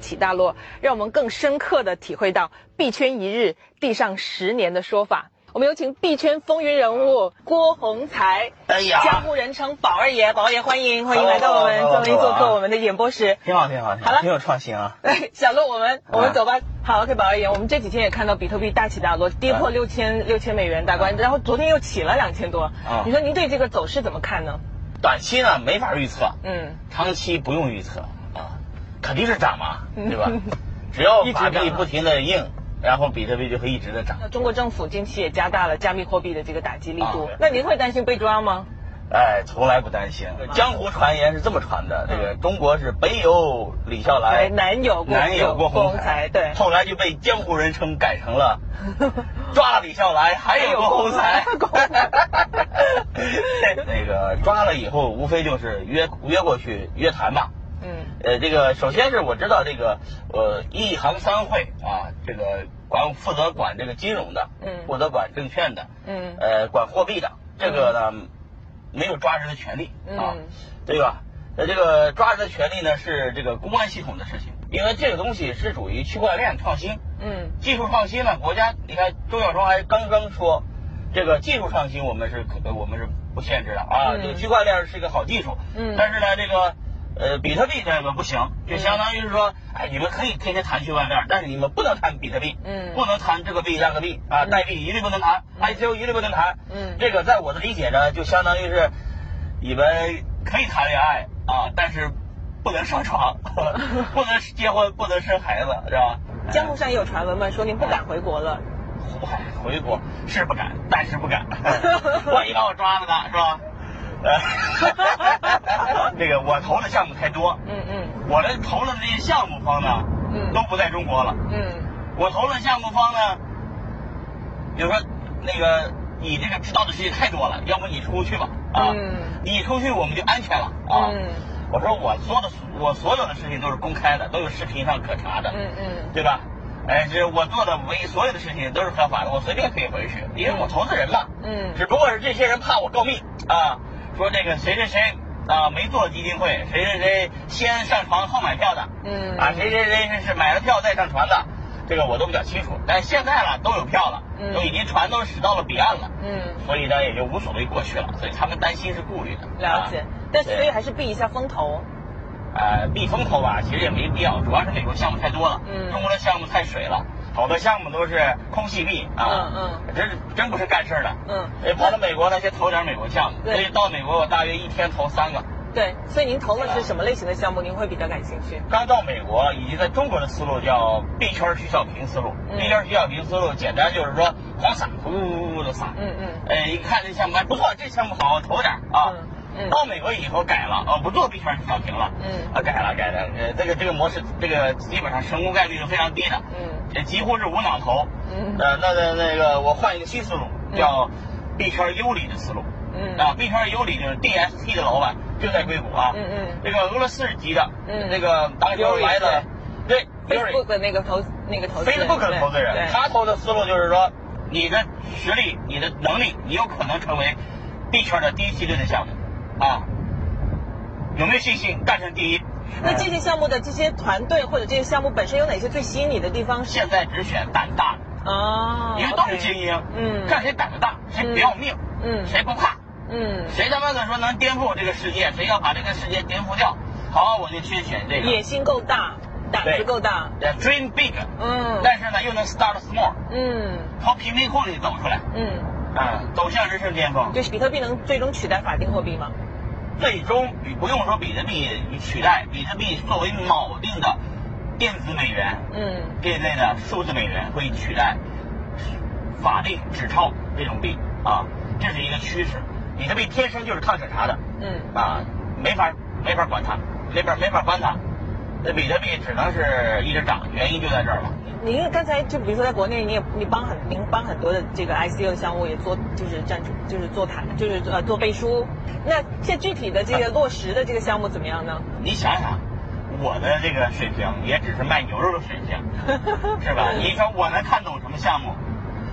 起大落，让我们更深刻的体会到“币圈一日，地上十年”的说法。我们有请币圈风云人物郭洪才，哎呀江湖人称宝二爷，宝二爷欢迎欢迎来到我们好终于做好客我们的演播室。挺好，挺好，挺好了挺有创新啊！哎，小鹿，我们我们走吧。好，OK，宝二爷，我们这几天也看到比特币大起大落，跌破嗯六千六千美元大关，然后昨天又起了两千多。啊你说您对这个走势怎么看呢？短期呢没法预测，嗯，长期不用预测啊，肯定是涨嘛，对吧？只要法币不停的印，然后比特币就会一直的涨。那中国政府近期也加大了加密货币的这个打击力度啊，那您会担心被抓吗？哎，从来不担心。江湖传言是这么传的，这个中国是北有李笑来，哎南有郭南有郭宏才，对。后来就被江湖人称改成了 抓了李笑来，还有郭宏才。那个抓了以后，无非就是约约过去约谈嘛。嗯呃，这个首先是我知道这个呃一行三会啊，这个管负责管这个金融的，嗯负责管证券的，嗯呃，管货币的，这个呢、没有抓人的权利啊，嗯对吧？呃这个抓人的权利呢是这个公安系统的事情，因为这个东西是属于区块链创新，嗯技术创新呢，国家你看周小川还刚刚说，这个技术创新我们是可我们是不限制的啊，嗯这个区块链是一个好技术，嗯但是呢这个。呃，比特币这个不行，就相当于是说，哎，你们可以天天谈区块链，但是你们不能谈比特币，嗯不能谈这个币那个币啊，代币一律不能谈，ICO 一律不能谈，嗯这个在我的理解呢，就相当于是你们可以谈恋爱啊，但是不能上床，不能结婚，不能生孩子，是吧？江湖上也有传闻嘛，说您不敢回国了。哎回国是不敢，但是不敢，万一把我抓了呢，是吧？呃，这个我投的项目太多，嗯嗯我的投的这些项目方呢，嗯都不在中国了。嗯我投的项目方呢，比如说那个你这个知道的事情太多了，要不你出去吧啊，嗯你出去我们就安全了啊。嗯我说我做的我所有的事情都是公开的，都有视频上可查的，嗯嗯对吧？哎，这我做的唯所有的事情都是合法的，我随便可以回去，因为我投资人嘛。嗯只不过是这些人怕我告密啊，说这个谁谁谁啊没做基金会，谁谁谁先上船后买票的，嗯啊谁谁谁是是买了票再上船的，这个我都比较清楚。但现在了都有票了，嗯都已经船都驶到了彼岸了，嗯，所以呢也就无所谓过去了，所以他们担心是顾虑的。了解啊。但是所以还是避一下风头。呃，避风头吧，其实也没必要，主要是美国项目太多了，嗯中国的项目太水了，好多项目都是空气币啊，嗯嗯。真是真不是干事儿的，嗯。呃，跑到美国呢，先投点美国项目，对。所以到美国我大约一天投三个。对，所以您投的是什么类型的项目？您会比较感兴趣？刚到美国，以及在中国的思路叫币圈徐小平思路，嗯。币圈徐小平思路简单就是说狂撒，呜呜呜的撒，嗯嗯。哎，一看这项目还不错，这项目好，我投点儿啊。嗯嗯。到美国以后改了，哦，不做 B 圈徐小平了，嗯。啊，改了改了，呃，这个这个模式，这个基本上成功概率是非常低的，嗯。这几乎是无脑投，嗯。呃，那那那个我换一个新思路，叫 B 圈优里的思路，嗯。啊，，B 圈优里就是 DST 的老板就在硅谷啊，嗯嗯。这个俄罗斯籍的，嗯。那个当时来的，对，Yuri，Facebook 的那个投那个投资人 Facebook 的投资人，他投的思路就是说，你的实力、你的能力，你有可能成为币圈的第一梯队的项目，啊，有没有信心干成第一？那这些项目的这些团队或者这些项目本身有哪些最吸引你的地方？是现在只选胆大。的，哦，因为都是精英，嗯。看谁胆子大，谁不要命，嗯。谁不怕，嗯，谁他妈的说能颠覆这个世界，谁要把这个世界颠覆掉，好，我就去选这个。野心够大，胆子够大，对 Dream big，嗯。但是呢又能 start small，嗯。从贫民窟里走出来，嗯，嗯，走向人生巅峰。就是比特币能最终取代法定货币吗？最终比不用说比特币取代，比特币作为锚定的电子美元，嗯这类的数字美元会取代法定纸钞这种币啊，这是一个趋势。比特币天生就是抗审查的嗯啊，没法没法管它，没法没法关它。那比特币只能是一直涨，原因就在这儿了。您刚才就比如说在国内，你也你帮很您帮很多的这个 ICO 项目也做就是站出就是做谈就是呃做背书。那现在具体的这个落实的这个项目怎么样呢？你想想，我的这个水平也只是卖牛肉的水平，是吧？你说我能看懂什么项目？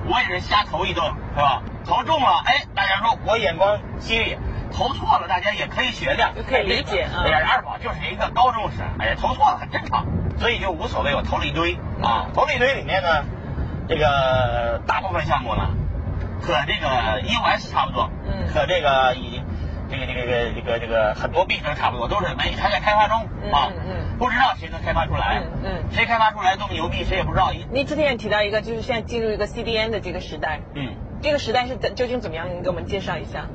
我也是瞎投一顿，是吧？投中了，哎，大家说我眼光犀利，投错了，大家也可以学谅，可以理解啊。哎呀，二宝就是一个高中生，哎呀，投错了很正常，所以就无所谓，我投了一堆啊，投了一堆里面呢，这个大部分项目呢，和这个 EOS 差不多，嗯，和这个以这个这个这个这个这个很多币都差不多，都是没还在开发中啊，嗯嗯，不知道谁能开发出来，嗯嗯，谁开发出来多么牛逼，谁也不知道。你之前也提到一个，就是现在进入一个 CDN 的这个时代，嗯，这个时代是怎究竟怎么样？您给我们介绍一下。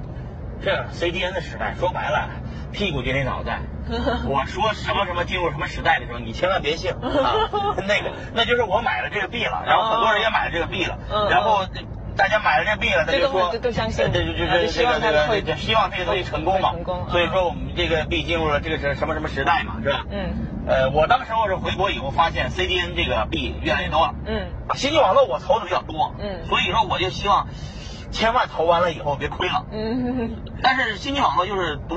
这 CDN 的时代，说白了，屁股决定脑袋。我说什么什么进入什么时代的时候，你千万别信 啊！那个，那就是我买了这个币了，然后很多人也买了这个币了，然后大家买了这币了，他就说都相信，对对对对，这个这个就希望这个东西成功嘛。所以说我们这个币进入了这个是什么什么时代嘛，是吧？嗯。呃，我当时候是回国以后发现 CDN 这个币越来越多了。嗯。信息网络我投的比较多。嗯。所以说我就希望。千万投完了以后别亏了。嗯。但是星际网络就是独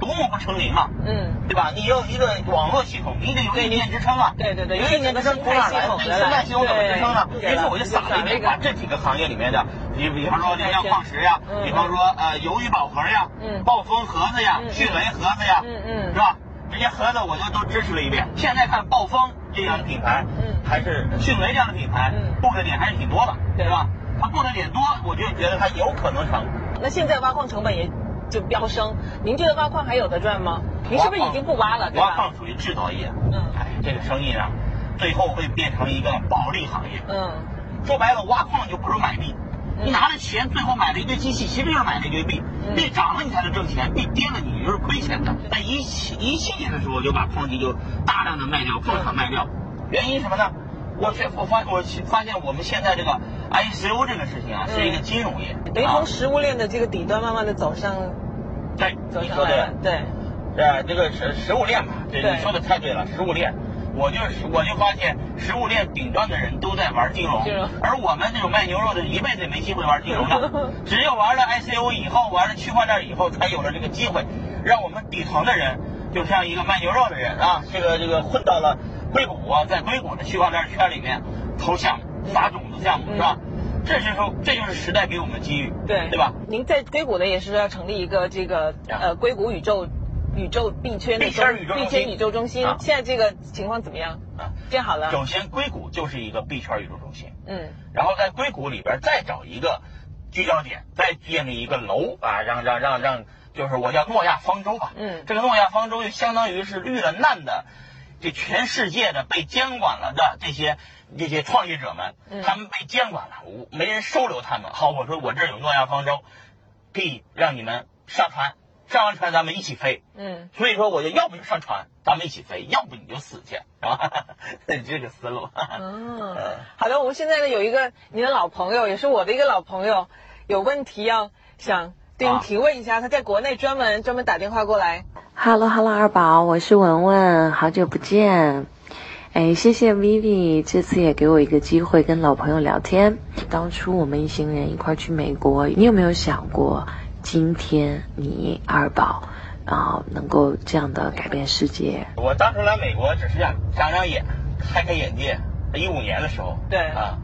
独木不成林嘛。嗯。对吧？你有一个网络系统，你得有硬件支撑啊。对对对。有硬件支撑从哪来？生态系统怎么支撑呢？于是我就撒了一遍，把这几个行业里面的，比比方说亮亮矿石呀，比方说呃鱿鱼宝盒呀，嗯，暴风盒子呀，迅雷盒子呀，嗯嗯，是吧？这些盒子我就都支持了一遍。现在看暴风这样的品牌，嗯，还是迅雷这样的品牌，嗯，布的点还是挺多的，对吧？它布的点多，我就觉得他有可能成。那现在挖矿成本也就飙升，您觉得挖矿还有的赚吗？您是不是已经不挖了？挖矿属于制造业，嗯，哎，这个生意呢，最后会变成一个保利行业。嗯，说白了，挖矿就不如买币。你拿了钱，最后买了一堆机器，其实就是买了一堆币。币涨了你才能挣钱，币跌了你就是亏钱的。在一七一七年的时候，就把矿机就大量的卖掉，矿场卖掉。原因什么呢？我却我发我发现我们现在这个 ICO 这个事情啊，是一个金融业，等于从食物链的这个底端慢慢的走上，对，走上来了，对，呃，这个是食物链嘛，对。你说的太对了，食物链，我就是我就发现食物链顶端的人都在玩金融，而我们这种卖牛肉的一辈子也没机会玩金融了，只有玩了 ICO 以后，玩了区块链以后，才有了这个机会，让我们底层的人，就像一个卖牛肉的人啊，这个这个混到了。硅谷啊，在硅谷的区块链圈里面投项目、撒种子项目是吧？这就是说，这就是时代给我们的机遇，对对吧？您在硅谷呢，也是要成立一个这个呃硅谷宇宙宇宙币圈的币圈宇宙币圈宇宙中心。现在这个情况怎么样？啊，建好了。首先，硅谷就是一个币圈宇宙中心。嗯。然后在硅谷里边再找一个聚焦点，再建立一个楼啊，让让让让，就是我叫诺亚方舟吧。嗯。这个诺亚方舟就相当于是遇了难的。这全世界的被监管了的这些这些创业者们，他们被监管了，没人收留他们。好，我说我这儿有诺亚方舟，可以让你们上船，上完船咱们一起飞。嗯，所以说我就要不就上船，咱们一起飞，要不你就死去，是吧？这个思路。嗯，好的，我们现在呢有一个你的老朋友，也是我的一个老朋友，有问题要想对您提问一下，他在国内专门专门打电话过来。Hello，Hello，二宝，我是文文，好久不见。哎，谢谢 Vivi，这次也给我一个机会跟老朋友聊天。当初我们一行人一块去美国，你有没有想过，今天你二宝啊能够这样的改变世界？我当初来美国只是想长长眼，开开眼界。一五年的时候，对啊，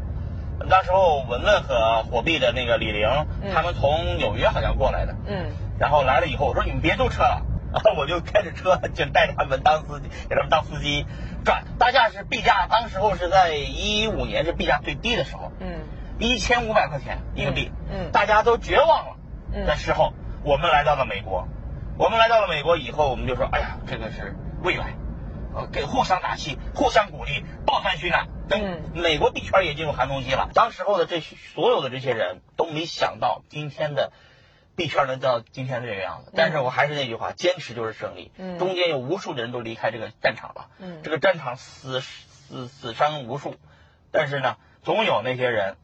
那时候文文和火币的那个李玲，他们从纽约好像过来的，嗯，然后来了以后，我说你们别坐车了。然后我就开着车，就带着他们当司机，给他们当司机转。大价是币价，当时候是在一五年是币价最低的时候，嗯，一千五百块钱一个币，嗯，大家都绝望了嗯的时候，我们来到了美国。我们来到了美国以后，我们就说，哎呀，这个是未来，呃，给互相打气，互相鼓励，抱团取暖。嗯，美国币圈也进入寒冬期了。当时候的这所有的这些人都没想到今天的。币圈能到今天这个样子，但是我还是那句话，坚持就是胜利。嗯，中间有无数的人都离开这个战场了。嗯，这个战场死死死伤无数，但是呢，总有那些人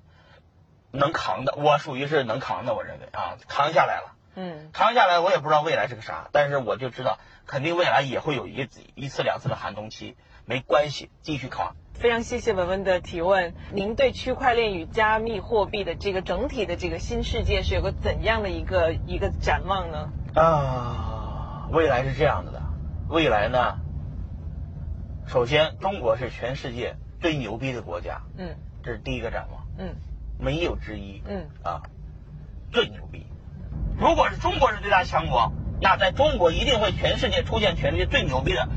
能扛的。我属于是能扛的，我认为啊，扛下来了。嗯，扛下来，我也不知道未来是个啥，但是我就知道，肯定未来也会有一一次两次的寒冬期，没关系，继续扛。非常谢谢文文的提问。您对区块链与加密货币的这个整体的这个新世界是有个怎样的一个一个展望呢？啊，未来是这样子的。未来呢，首先中国是全世界最牛逼的国家，嗯，这是第一个展望，嗯，没有之一，嗯，啊，最牛逼，如果是中国是最大强国，那在中国一定会全世界出现全世界最牛逼的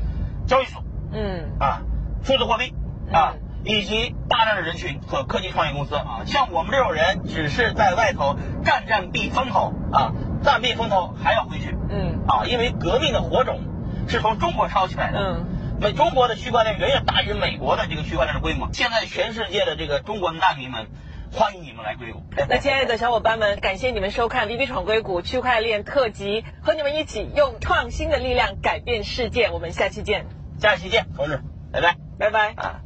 交易所，嗯。啊，数字货币啊，以及大量的人群和科技创业公司啊。像我们这种人，只是在外头占占避风头啊，占避风头还要回去，嗯啊，因为革命的火种是从中国烧起来的，嗯。那中国的区块链远远大于美国的这个区块链的规模。现在全世界的这个中国的难民们，欢迎你们来硅谷。那亲爱的小伙伴们，感谢你们收看《B B 闯硅谷区块链特辑》，和你们一起用创新的力量改变世界。我们下期见，下期见，同志，拜拜，拜拜啊。